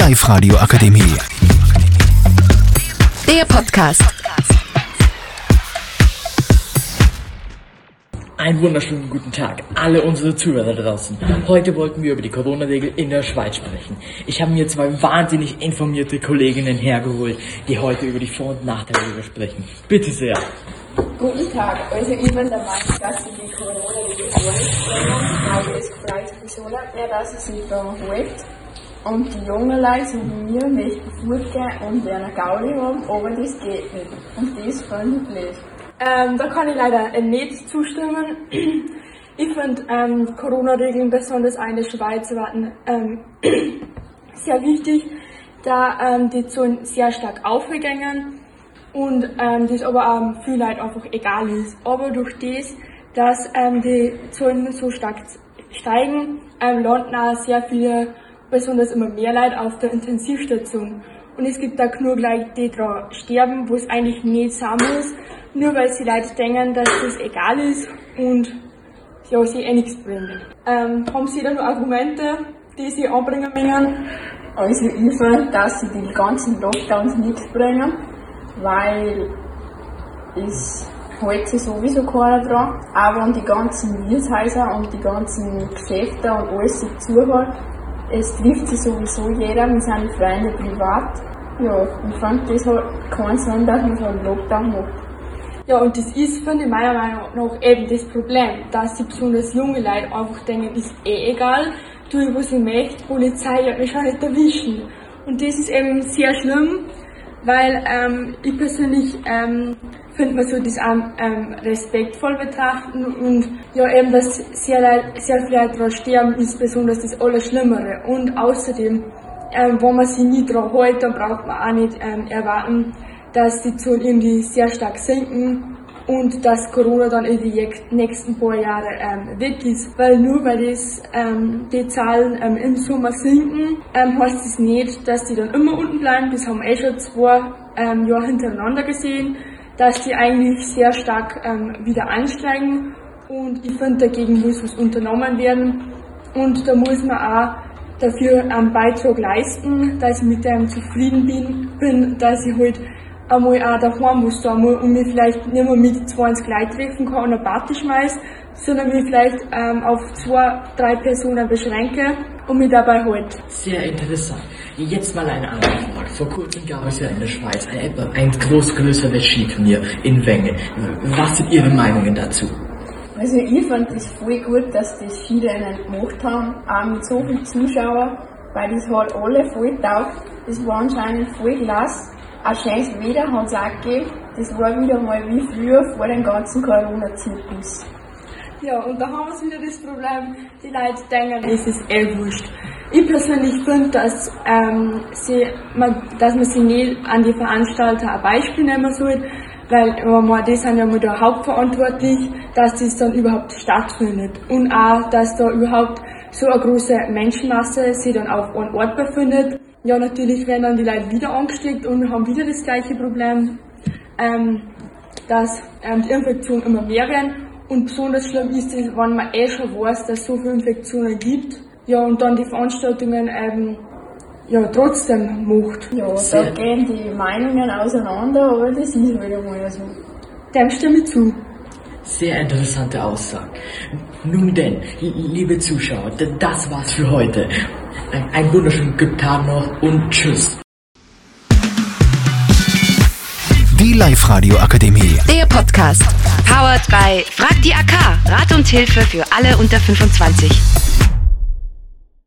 Live radio akademie Der Podcast. Einen wunderschönen guten Tag, alle unsere Zuhörer draußen. Heute wollten wir über die Corona-Regel in der Schweiz sprechen. Ich habe mir zwei wahnsinnig informierte Kolleginnen hergeholt, die heute über die Vor- und Nachteile sprechen. Bitte sehr. Guten Tag, also ich bin der Meinung, dass sie die Corona-Regel vorstellen, weil es vielleicht so nicht mehr, dass es daran hält. Und die jungen Leute, so wie mir, möchten fortgehen und eine Gaudi haben, aber das geht nicht. Und das finde ich blöd. Ähm, da kann ich leider nicht zustimmen. Ich finde ähm, Corona-Regeln, besonders in der Schweiz, waren ähm, sehr wichtig, da ähm, die Zahlen sehr stark aufgegangen und ähm, das aber auch viel Leuten einfach egal ist. Aber durch das, dass ähm, die Zahlen so stark steigen, ähm, landen auch sehr viele, besonders immer mehr Leute auf der Intensivstation. Und es gibt da genug Leute, die daran sterben, wo es eigentlich nicht sein muss, nur weil sie Leute denken, dass das egal ist und ja, sie eh nichts bringt. Ähm, haben Sie da noch Argumente, die Sie anbringen wollen? Also ich finde, dass sie die ganzen Lockdowns nichts bringen, weil es hält sich sowieso keiner dran. Auch wenn die ganzen Wirtshäuser und die ganzen Geschäfte und alles sich zuhört, es trifft sich sowieso jeder mit seinen Freunden privat. Ja, ich fand, das hat keinen Sinn, dass man so einen Lockdown macht. Ja, und das ist, finde ich, meiner Meinung nach eben das Problem, dass die besonders junge Leute einfach denken, ist eh egal, tue ich, was ich möchte, Polizei wird mich schon nicht erwischen. Und das ist eben sehr schlimm, weil ähm, ich persönlich ähm, finde, man sollte das ähm, respektvoll betrachten und ja eben, dass sehr, sehr viele daran sterben, ist besonders das Allerschlimmere. Und außerdem, ähm, wenn man sich nie daran hält, dann braucht man auch nicht ähm, erwarten, dass die Zahlen irgendwie sehr stark sinken und dass Corona dann in die nächsten paar Jahre ähm, weg ist. Weil nur weil das, ähm, die Zahlen ähm, im Sommer sinken, ähm, heißt es das nicht, dass die dann immer unten bleiben. Das haben wir eh schon zwei ähm, Jahre hintereinander gesehen, dass die eigentlich sehr stark ähm, wieder ansteigen. Und ich finde, dagegen muss was unternommen werden. Und da muss man auch dafür einen Beitrag leisten, dass ich mit dem zufrieden bin, bin dass ich halt einmal auch daheim was da muss und mich vielleicht nicht mehr mit 20 Leuten treffen kann und eine Party schmeiß, sondern mich vielleicht ähm, auf zwei, drei Personen beschränke und mich dabei halt. Sehr interessant. Jetzt mal eine andere Frage. Vor kurzem gab es ja in der Schweiz ein, ein groß größeres Skiturnier in Wengen. Was sind Ihre Meinungen dazu? Also ich fand es voll gut, dass das viele nicht gemacht haben, auch mit so vielen Zuschauern, weil das halt alle voll taugt. Das war anscheinend voll klasse. Ein schönes Wetter hat es auch gegeben. Das war wieder mal wie früher vor dem ganzen Corona-Zirkus. Ja, und da haben wir wieder das Problem, die Leute denken, es ist eh wurscht. Ich persönlich finde, dass, ähm, sie, man, dass man sie nicht an die Veranstalter ein Beispiel nehmen soll, weil äh, die sind ja mal da hauptverantwortlich, dass das dann überhaupt stattfindet. Und auch, dass da überhaupt so eine große Menschenmasse sich dann auf einem Ort befindet. Ja, natürlich werden dann die Leute wieder angesteckt und haben wieder das gleiche Problem, ähm, dass ähm, die Infektionen immer mehr werden. Und besonders schlimm ist es, wenn man eh schon weiß, dass es so viele Infektionen gibt. Ja, und dann die Veranstaltungen ähm, ja, trotzdem macht. Ja, da gehen die Meinungen auseinander, aber das ist wieder mal so. Dem stimme ich zu. Sehr interessante Aussage. Nun denn, liebe Zuschauer, das war's für heute. Ein, ein wunderschönen guten Tag noch und tschüss. Die Live radio akademie Der Podcast. Powered by Frag die AK. Rat und Hilfe für alle unter 25.